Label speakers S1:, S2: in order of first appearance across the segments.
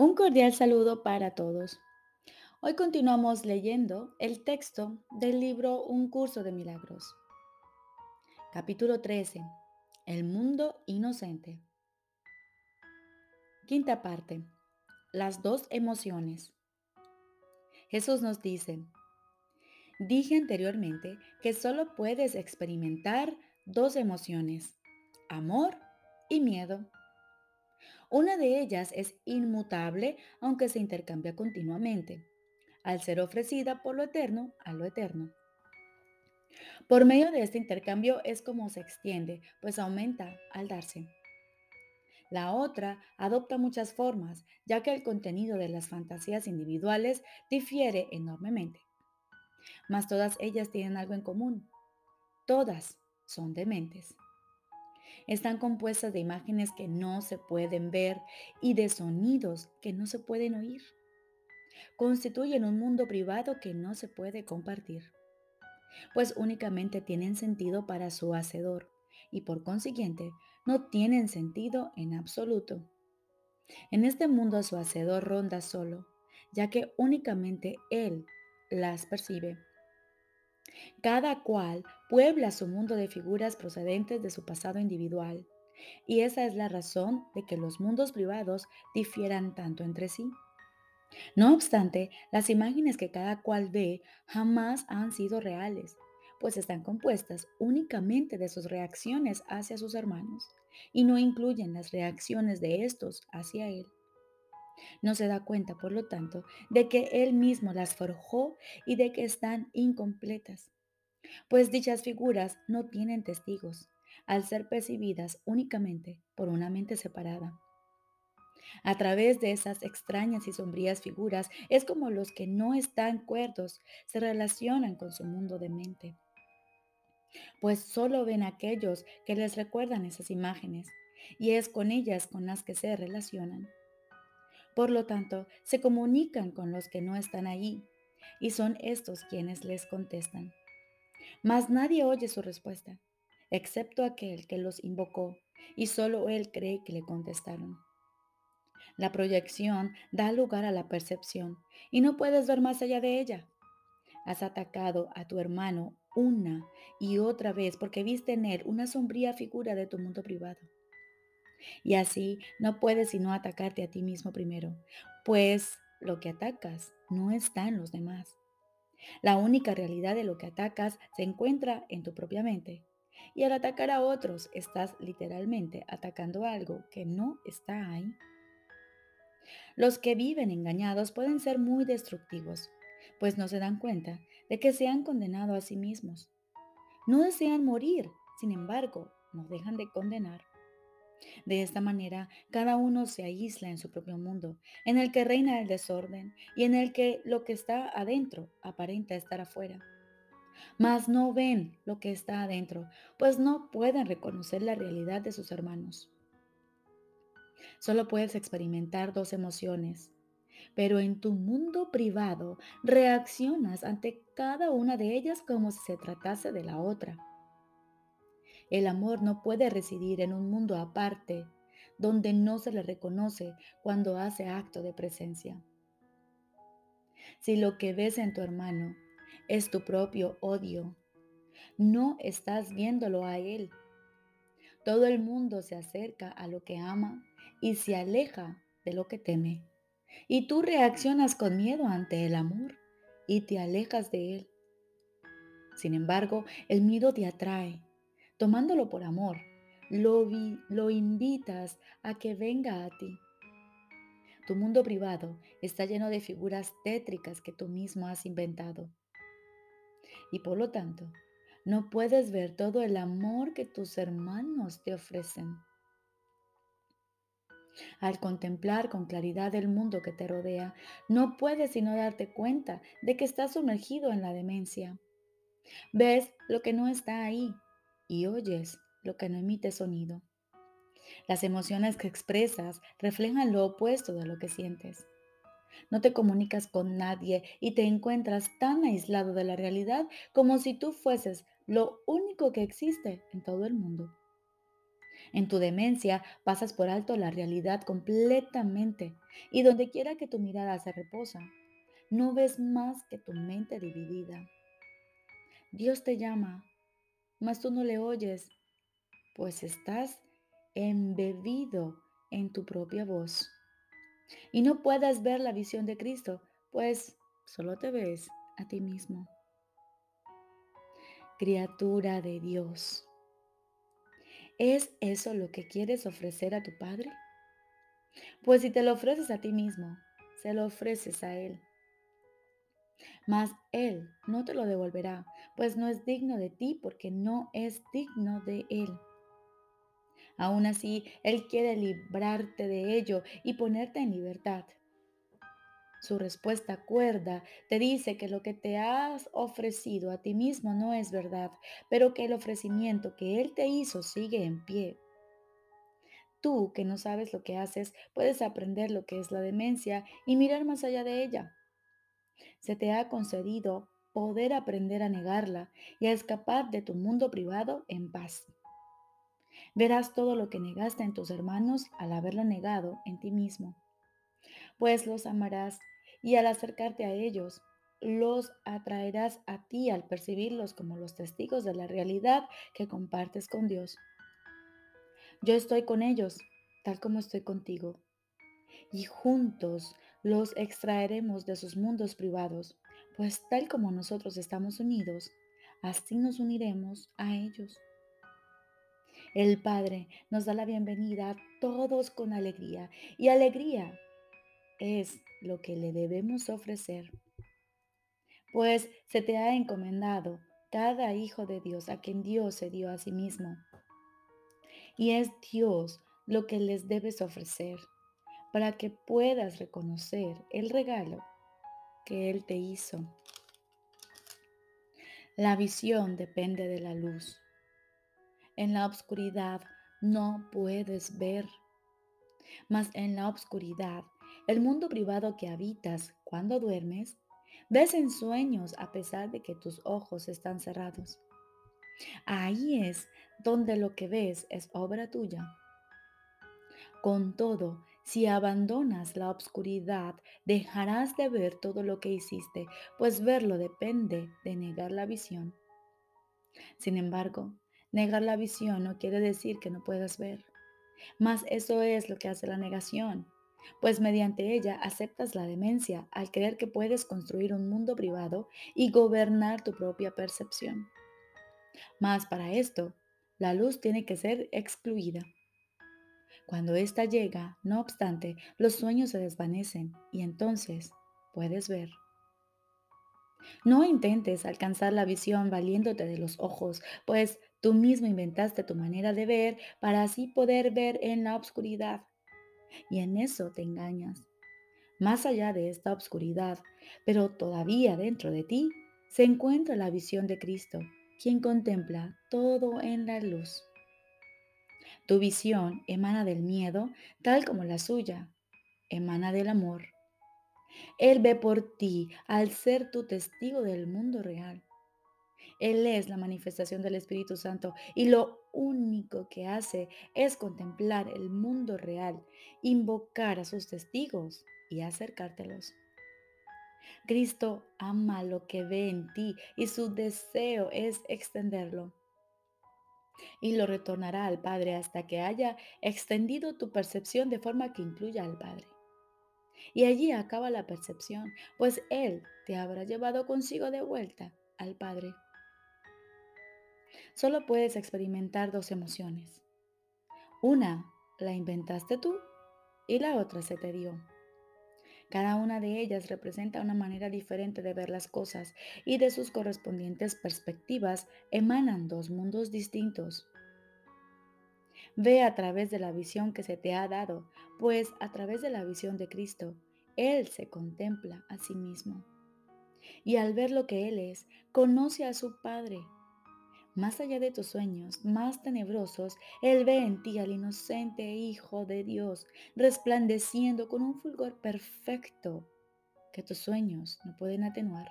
S1: Un cordial saludo para todos. Hoy continuamos leyendo el texto del libro Un curso de milagros. Capítulo 13. El mundo inocente. Quinta parte. Las dos emociones. Jesús nos dice, dije anteriormente que solo puedes experimentar dos emociones, amor y miedo. Una de ellas es inmutable, aunque se intercambia continuamente, al ser ofrecida por lo eterno a lo eterno. Por medio de este intercambio es como se extiende, pues aumenta al darse. La otra adopta muchas formas, ya que el contenido de las fantasías individuales difiere enormemente. Mas todas ellas tienen algo en común. Todas son dementes. Están compuestas de imágenes que no se pueden ver y de sonidos que no se pueden oír. Constituyen un mundo privado que no se puede compartir, pues únicamente tienen sentido para su hacedor y por consiguiente no tienen sentido en absoluto. En este mundo su hacedor ronda solo, ya que únicamente él las percibe. Cada cual puebla su mundo de figuras procedentes de su pasado individual, y esa es la razón de que los mundos privados difieran tanto entre sí. No obstante, las imágenes que cada cual ve jamás han sido reales, pues están compuestas únicamente de sus reacciones hacia sus hermanos y no incluyen las reacciones de estos hacia él. No se da cuenta, por lo tanto, de que él mismo las forjó y de que están incompletas, pues dichas figuras no tienen testigos, al ser percibidas únicamente por una mente separada. A través de esas extrañas y sombrías figuras es como los que no están cuerdos se relacionan con su mundo de mente, pues solo ven aquellos que les recuerdan esas imágenes y es con ellas con las que se relacionan. Por lo tanto, se comunican con los que no están allí y son estos quienes les contestan. Mas nadie oye su respuesta, excepto aquel que los invocó y solo él cree que le contestaron. La proyección da lugar a la percepción y no puedes ver más allá de ella. Has atacado a tu hermano una y otra vez porque viste en él una sombría figura de tu mundo privado. Y así no puedes sino atacarte a ti mismo primero, pues lo que atacas no está en los demás. La única realidad de lo que atacas se encuentra en tu propia mente. Y al atacar a otros estás literalmente atacando algo que no está ahí. Los que viven engañados pueden ser muy destructivos, pues no se dan cuenta de que se han condenado a sí mismos. No desean morir, sin embargo, no dejan de condenar. De esta manera, cada uno se aísla en su propio mundo, en el que reina el desorden y en el que lo que está adentro aparenta estar afuera. Mas no ven lo que está adentro, pues no pueden reconocer la realidad de sus hermanos. Solo puedes experimentar dos emociones, pero en tu mundo privado reaccionas ante cada una de ellas como si se tratase de la otra. El amor no puede residir en un mundo aparte, donde no se le reconoce cuando hace acto de presencia. Si lo que ves en tu hermano es tu propio odio, no estás viéndolo a él. Todo el mundo se acerca a lo que ama y se aleja de lo que teme. Y tú reaccionas con miedo ante el amor y te alejas de él. Sin embargo, el miedo te atrae tomándolo por amor, lo, lo invitas a que venga a ti. Tu mundo privado está lleno de figuras tétricas que tú mismo has inventado. Y por lo tanto, no puedes ver todo el amor que tus hermanos te ofrecen. Al contemplar con claridad el mundo que te rodea, no puedes sino darte cuenta de que estás sumergido en la demencia. Ves lo que no está ahí y oyes lo que no emite sonido. Las emociones que expresas reflejan lo opuesto de lo que sientes. No te comunicas con nadie y te encuentras tan aislado de la realidad como si tú fueses lo único que existe en todo el mundo. En tu demencia pasas por alto la realidad completamente y donde quiera que tu mirada se reposa, no ves más que tu mente dividida. Dios te llama, mas tú no le oyes, pues estás embebido en tu propia voz. Y no puedes ver la visión de Cristo, pues solo te ves a ti mismo. Criatura de Dios, ¿es eso lo que quieres ofrecer a tu Padre? Pues si te lo ofreces a ti mismo, se lo ofreces a Él. Mas Él no te lo devolverá, pues no es digno de ti porque no es digno de Él. Aún así, Él quiere librarte de ello y ponerte en libertad. Su respuesta cuerda te dice que lo que te has ofrecido a ti mismo no es verdad, pero que el ofrecimiento que Él te hizo sigue en pie. Tú, que no sabes lo que haces, puedes aprender lo que es la demencia y mirar más allá de ella. Se te ha concedido poder aprender a negarla y a escapar de tu mundo privado en paz. Verás todo lo que negaste en tus hermanos al haberlo negado en ti mismo. Pues los amarás y al acercarte a ellos, los atraerás a ti al percibirlos como los testigos de la realidad que compartes con Dios. Yo estoy con ellos, tal como estoy contigo, y juntos los extraeremos de sus mundos privados, pues tal como nosotros estamos unidos, así nos uniremos a ellos. El Padre nos da la bienvenida a todos con alegría y alegría es lo que le debemos ofrecer. Pues se te ha encomendado cada hijo de Dios a quien Dios se dio a sí mismo. Y es Dios lo que les debes ofrecer para que puedas reconocer el regalo que Él te hizo. La visión depende de la luz. En la oscuridad no puedes ver, mas en la oscuridad, el mundo privado que habitas cuando duermes, ves en sueños a pesar de que tus ojos están cerrados. Ahí es donde lo que ves es obra tuya. Con todo, si abandonas la oscuridad, dejarás de ver todo lo que hiciste, pues verlo depende de negar la visión. Sin embargo, Negar la visión no quiere decir que no puedas ver, mas eso es lo que hace la negación, pues mediante ella aceptas la demencia al creer que puedes construir un mundo privado y gobernar tu propia percepción. Mas para esto, la luz tiene que ser excluida. Cuando ésta llega, no obstante, los sueños se desvanecen y entonces puedes ver. No intentes alcanzar la visión valiéndote de los ojos, pues tú mismo inventaste tu manera de ver para así poder ver en la oscuridad. Y en eso te engañas. Más allá de esta oscuridad, pero todavía dentro de ti, se encuentra la visión de Cristo, quien contempla todo en la luz. Tu visión emana del miedo, tal como la suya, emana del amor. Él ve por ti al ser tu testigo del mundo real. Él es la manifestación del Espíritu Santo y lo único que hace es contemplar el mundo real, invocar a sus testigos y acercártelos. Cristo ama lo que ve en ti y su deseo es extenderlo. Y lo retornará al Padre hasta que haya extendido tu percepción de forma que incluya al Padre. Y allí acaba la percepción, pues Él te habrá llevado consigo de vuelta al Padre. Solo puedes experimentar dos emociones. Una la inventaste tú y la otra se te dio. Cada una de ellas representa una manera diferente de ver las cosas y de sus correspondientes perspectivas emanan dos mundos distintos. Ve a través de la visión que se te ha dado, pues a través de la visión de Cristo, Él se contempla a sí mismo. Y al ver lo que Él es, conoce a su Padre. Más allá de tus sueños más tenebrosos, Él ve en ti al inocente Hijo de Dios, resplandeciendo con un fulgor perfecto que tus sueños no pueden atenuar.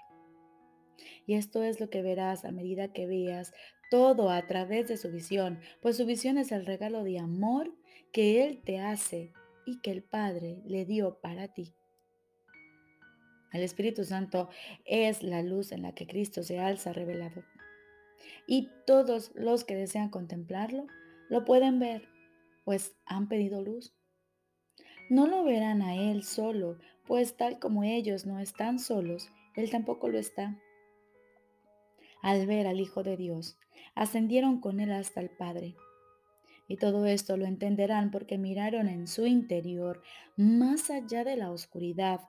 S1: Y esto es lo que verás a medida que veas todo a través de su visión, pues su visión es el regalo de amor que Él te hace y que el Padre le dio para ti. El Espíritu Santo es la luz en la que Cristo se alza revelado. Y todos los que desean contemplarlo lo pueden ver, pues han pedido luz. No lo verán a Él solo, pues tal como ellos no están solos, Él tampoco lo está. Al ver al Hijo de Dios, ascendieron con Él hasta el Padre. Y todo esto lo entenderán porque miraron en su interior, más allá de la oscuridad,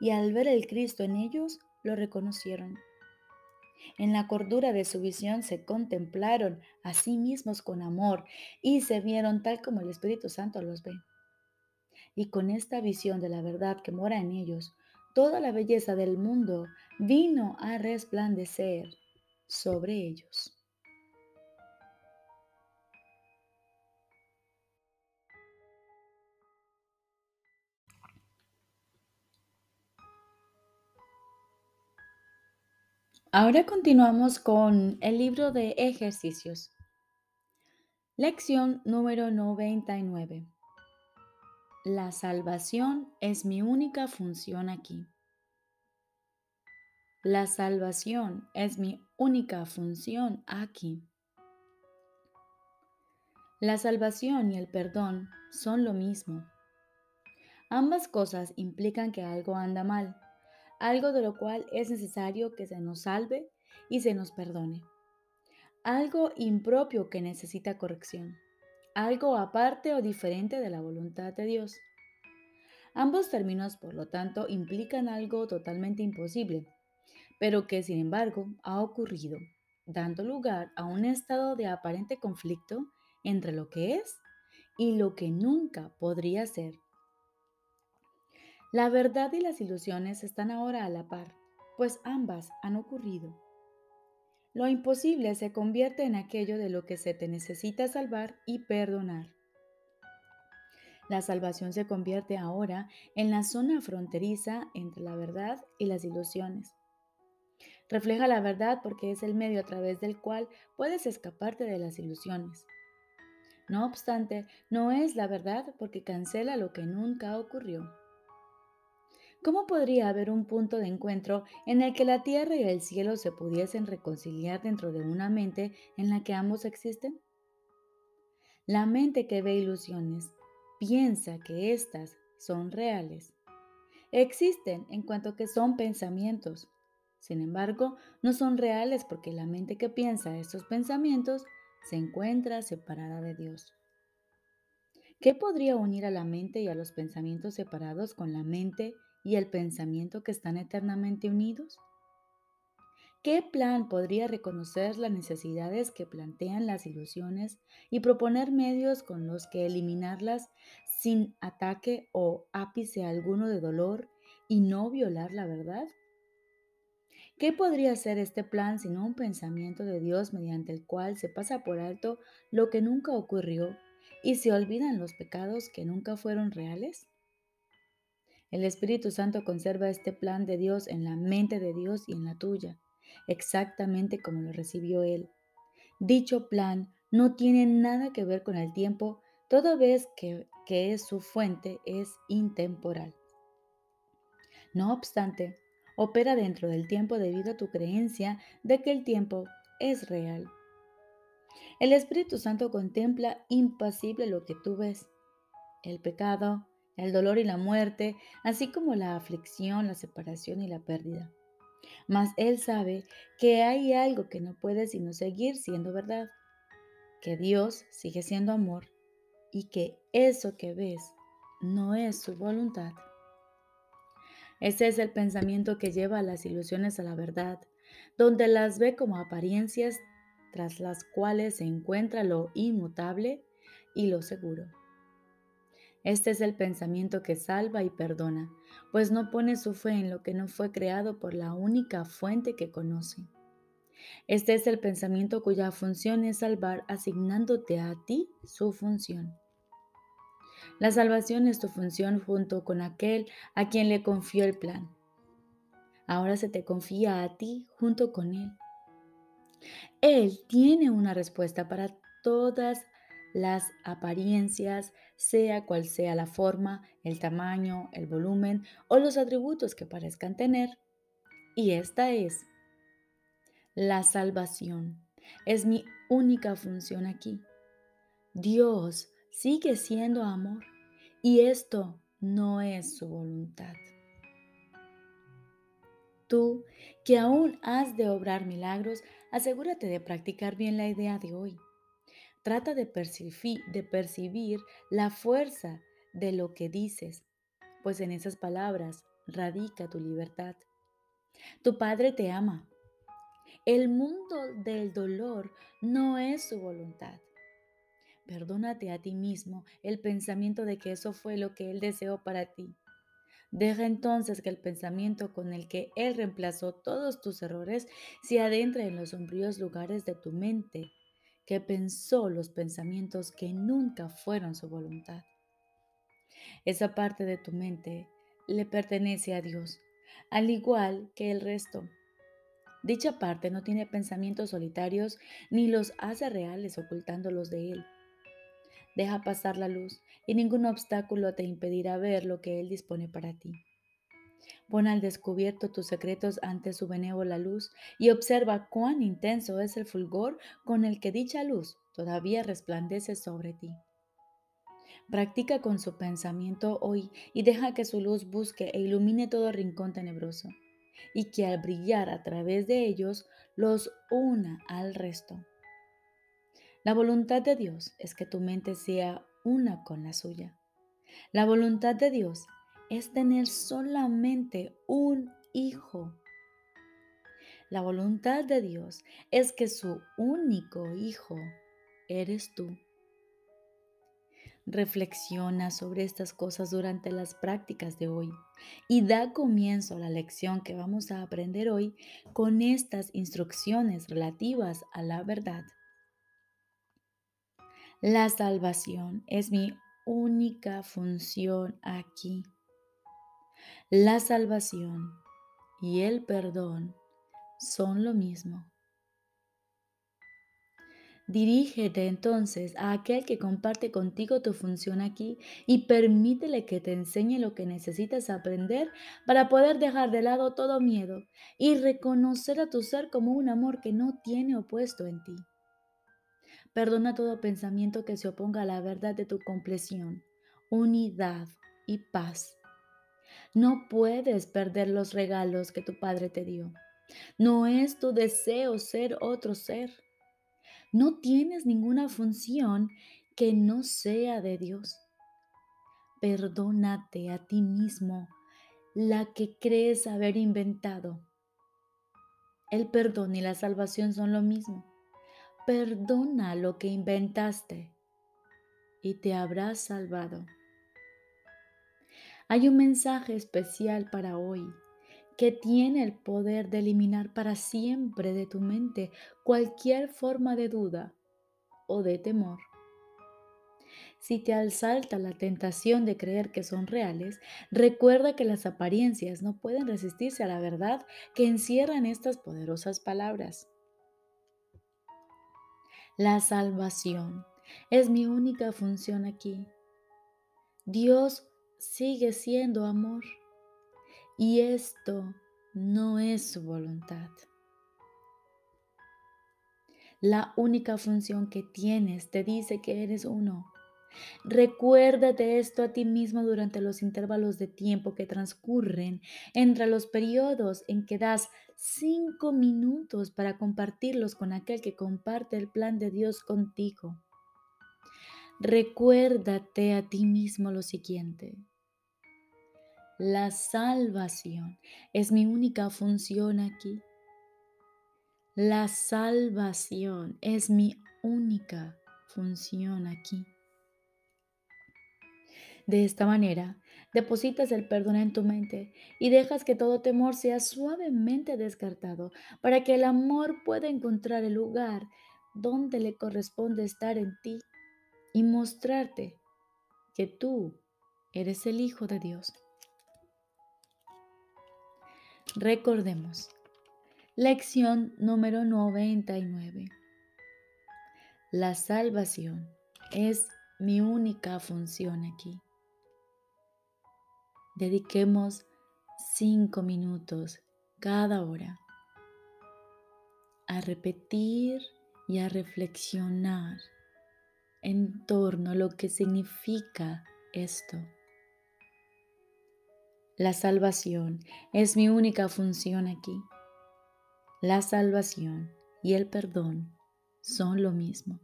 S1: y al ver el Cristo en ellos, lo reconocieron. En la cordura de su visión se contemplaron a sí mismos con amor y se vieron tal como el Espíritu Santo los ve. Y con esta visión de la verdad que mora en ellos, toda la belleza del mundo vino a resplandecer sobre ellos. Ahora continuamos con el libro de ejercicios. Lección número 99. La salvación es mi única función aquí. La salvación es mi única función aquí. La salvación y el perdón son lo mismo. Ambas cosas implican que algo anda mal algo de lo cual es necesario que se nos salve y se nos perdone. Algo impropio que necesita corrección. Algo aparte o diferente de la voluntad de Dios. Ambos términos, por lo tanto, implican algo totalmente imposible, pero que sin embargo ha ocurrido, dando lugar a un estado de aparente conflicto entre lo que es y lo que nunca podría ser. La verdad y las ilusiones están ahora a la par, pues ambas han ocurrido. Lo imposible se convierte en aquello de lo que se te necesita salvar y perdonar. La salvación se convierte ahora en la zona fronteriza entre la verdad y las ilusiones. Refleja la verdad porque es el medio a través del cual puedes escaparte de las ilusiones. No obstante, no es la verdad porque cancela lo que nunca ocurrió. ¿Cómo podría haber un punto de encuentro en el que la tierra y el cielo se pudiesen reconciliar dentro de una mente en la que ambos existen? La mente que ve ilusiones piensa que éstas son reales. Existen en cuanto que son pensamientos. Sin embargo, no son reales porque la mente que piensa estos pensamientos se encuentra separada de Dios. ¿Qué podría unir a la mente y a los pensamientos separados con la mente y el pensamiento que están eternamente unidos? ¿Qué plan podría reconocer las necesidades que plantean las ilusiones y proponer medios con los que eliminarlas sin ataque o ápice alguno de dolor y no violar la verdad? ¿Qué podría ser este plan sino un pensamiento de Dios mediante el cual se pasa por alto lo que nunca ocurrió y se olvidan los pecados que nunca fueron reales? El Espíritu Santo conserva este plan de Dios en la mente de Dios y en la tuya, exactamente como lo recibió Él. Dicho plan no tiene nada que ver con el tiempo, toda vez que, que es su fuente es intemporal. No obstante, opera dentro del tiempo debido a tu creencia de que el tiempo es real. El Espíritu Santo contempla impasible lo que tú ves, el pecado, el dolor y la muerte, así como la aflicción, la separación y la pérdida. Mas Él sabe que hay algo que no puede sino seguir siendo verdad, que Dios sigue siendo amor y que eso que ves no es su voluntad. Ese es el pensamiento que lleva las ilusiones a la verdad, donde las ve como apariencias tras las cuales se encuentra lo inmutable y lo seguro. Este es el pensamiento que salva y perdona, pues no pone su fe en lo que no fue creado por la única fuente que conoce. Este es el pensamiento cuya función es salvar asignándote a ti su función. La salvación es tu función junto con aquel a quien le confió el plan. Ahora se te confía a ti junto con él. Él tiene una respuesta para todas las apariencias, sea cual sea la forma, el tamaño, el volumen o los atributos que parezcan tener. Y esta es la salvación. Es mi única función aquí. Dios sigue siendo amor y esto no es su voluntad. Tú, que aún has de obrar milagros, asegúrate de practicar bien la idea de hoy. Trata de percibir, la fuerza de lo que dices, pues en esas palabras radica tu libertad. Tu Padre te ama. El mundo del dolor no es su voluntad. Perdónate a ti mismo el pensamiento de que eso fue lo que Él deseó para ti. Deja entonces que el pensamiento con el que Él reemplazó todos tus errores se adentre en los sombríos lugares de tu mente, que pensó los pensamientos que nunca fueron su voluntad. Esa parte de tu mente le pertenece a Dios, al igual que el resto. Dicha parte no tiene pensamientos solitarios ni los hace reales ocultándolos de Él. Deja pasar la luz y ningún obstáculo te impedirá ver lo que Él dispone para ti. Pon al descubierto tus secretos ante su benévola luz y observa cuán intenso es el fulgor con el que dicha luz todavía resplandece sobre ti. Practica con su pensamiento hoy y deja que su luz busque e ilumine todo rincón tenebroso, y que al brillar a través de ellos los una al resto. La voluntad de Dios es que tu mente sea una con la suya. La voluntad de Dios es tener solamente un hijo. La voluntad de Dios es que su único hijo eres tú. Reflexiona sobre estas cosas durante las prácticas de hoy y da comienzo a la lección que vamos a aprender hoy con estas instrucciones relativas a la verdad. La salvación es mi única función aquí. La salvación y el perdón son lo mismo. Dirígete entonces a aquel que comparte contigo tu función aquí y permítele que te enseñe lo que necesitas aprender para poder dejar de lado todo miedo y reconocer a tu ser como un amor que no tiene opuesto en ti. Perdona todo pensamiento que se oponga a la verdad de tu compleción, unidad y paz. No puedes perder los regalos que tu Padre te dio. No es tu deseo ser otro ser. No tienes ninguna función que no sea de Dios. Perdónate a ti mismo la que crees haber inventado. El perdón y la salvación son lo mismo. Perdona lo que inventaste y te habrás salvado. Hay un mensaje especial para hoy que tiene el poder de eliminar para siempre de tu mente cualquier forma de duda o de temor. Si te asalta la tentación de creer que son reales, recuerda que las apariencias no pueden resistirse a la verdad que encierran estas poderosas palabras. La salvación es mi única función aquí. Dios sigue siendo amor y esto no es su voluntad. La única función que tienes te dice que eres uno Recuérdate esto a ti mismo durante los intervalos de tiempo que transcurren entre los periodos en que das cinco minutos para compartirlos con aquel que comparte el plan de Dios contigo. Recuérdate a ti mismo lo siguiente. La salvación es mi única función aquí. La salvación es mi única función aquí. De esta manera, depositas el perdón en tu mente y dejas que todo temor sea suavemente descartado para que el amor pueda encontrar el lugar donde le corresponde estar en ti y mostrarte que tú eres el Hijo de Dios. Recordemos, Lección número 99. La salvación es mi única función aquí. Dediquemos cinco minutos cada hora a repetir y a reflexionar en torno a lo que significa esto. La salvación es mi única función aquí. La salvación y el perdón son lo mismo.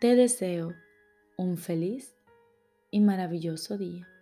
S1: Te deseo un feliz y maravilloso día.